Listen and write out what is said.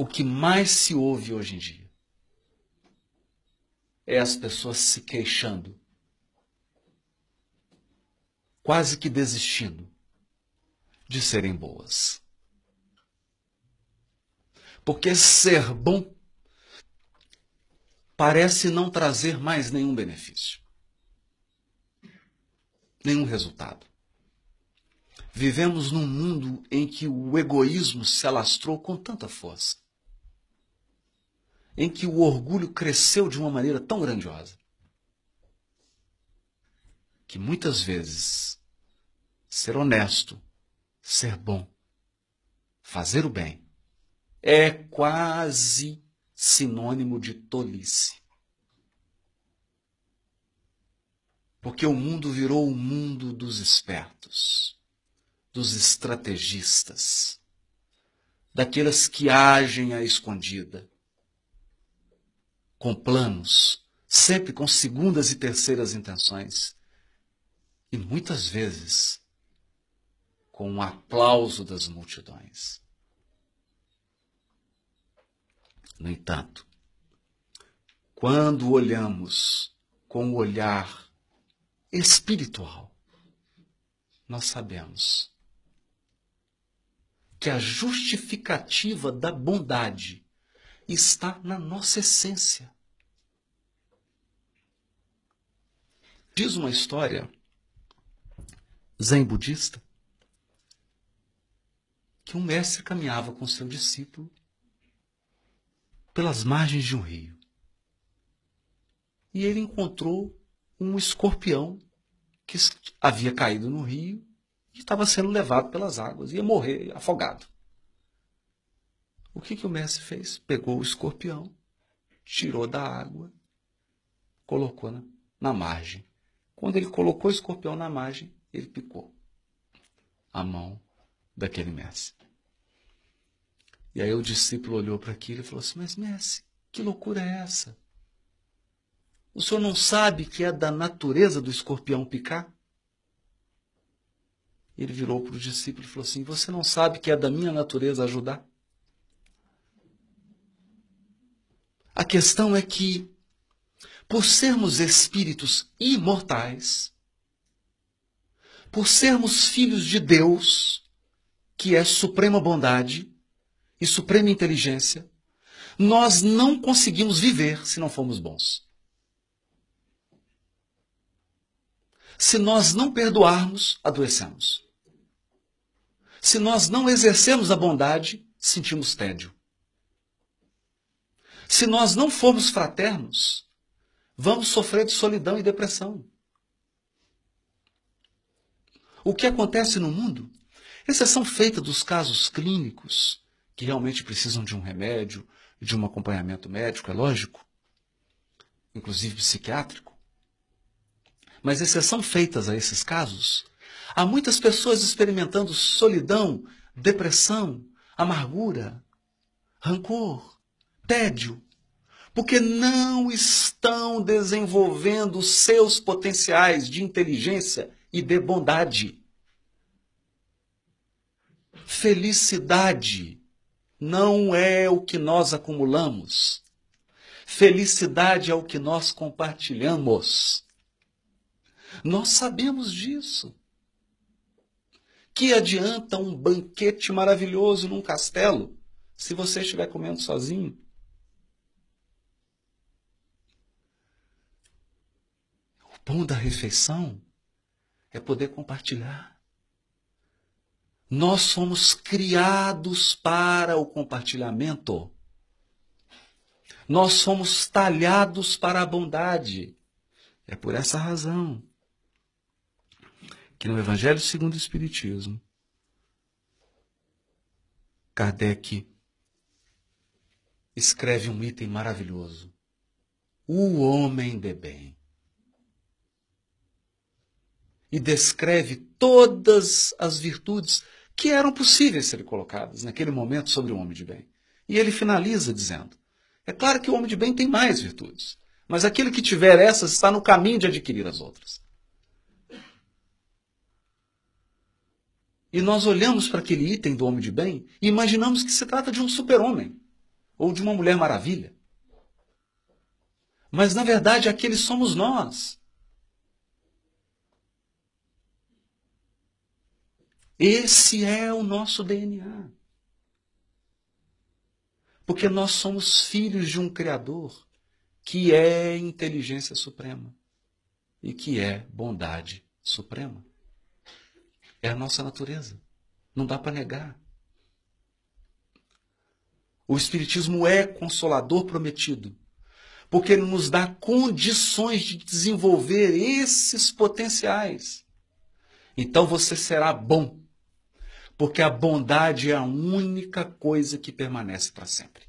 o que mais se ouve hoje em dia é as pessoas se queixando, quase que desistindo de serem boas. Porque ser bom parece não trazer mais nenhum benefício, nenhum resultado. Vivemos num mundo em que o egoísmo se alastrou com tanta força, em que o orgulho cresceu de uma maneira tão grandiosa, que muitas vezes ser honesto, ser bom, fazer o bem, é quase sinônimo de tolice. Porque o mundo virou o mundo dos espertos, dos estrategistas, daqueles que agem à escondida, com planos, sempre com segundas e terceiras intenções, e muitas vezes com o aplauso das multidões. No entanto, quando olhamos com o olhar espiritual, nós sabemos que a justificativa da bondade está na nossa essência. Diz uma história zen budista que um mestre caminhava com seu discípulo pelas margens de um rio. E ele encontrou um escorpião que havia caído no rio e estava sendo levado pelas águas, ia morrer afogado. O que, que o mestre fez? Pegou o escorpião, tirou da água, colocou na, na margem. Quando ele colocou o escorpião na margem, ele picou a mão daquele mestre. E aí o discípulo olhou para aquilo e falou assim: Mas, mestre, que loucura é essa? O senhor não sabe que é da natureza do escorpião picar? Ele virou para o discípulo e falou assim: Você não sabe que é da minha natureza ajudar? A questão é que, por sermos espíritos imortais, por sermos filhos de Deus, que é suprema bondade, e suprema inteligência, nós não conseguimos viver se não formos bons. Se nós não perdoarmos, adoecemos. Se nós não exercermos a bondade, sentimos tédio. Se nós não formos fraternos, vamos sofrer de solidão e depressão. O que acontece no mundo, exceção feita dos casos clínicos, que realmente precisam de um remédio, de um acompanhamento médico, é lógico, inclusive psiquiátrico. Mas exceção feitas a esses casos, há muitas pessoas experimentando solidão, depressão, amargura, rancor, tédio, porque não estão desenvolvendo seus potenciais de inteligência e de bondade. Felicidade não é o que nós acumulamos. Felicidade é o que nós compartilhamos. Nós sabemos disso. Que adianta um banquete maravilhoso num castelo se você estiver comendo sozinho? Pão da refeição é poder compartilhar. Nós somos criados para o compartilhamento. Nós somos talhados para a bondade. É por essa razão que no Evangelho segundo o Espiritismo, Kardec escreve um item maravilhoso. O homem de bem. E descreve todas as virtudes que eram possíveis serem colocadas naquele momento sobre o homem de bem. E ele finaliza dizendo: é claro que o homem de bem tem mais virtudes, mas aquele que tiver essas está no caminho de adquirir as outras. E nós olhamos para aquele item do homem de bem e imaginamos que se trata de um super-homem. ou de uma Mulher Maravilha. Mas na verdade aqueles somos nós. Esse é o nosso DNA. Porque nós somos filhos de um Criador que é inteligência suprema e que é bondade suprema. É a nossa natureza. Não dá para negar. O Espiritismo é consolador prometido, porque ele nos dá condições de desenvolver esses potenciais. Então você será bom, porque a bondade é a única coisa que permanece para sempre.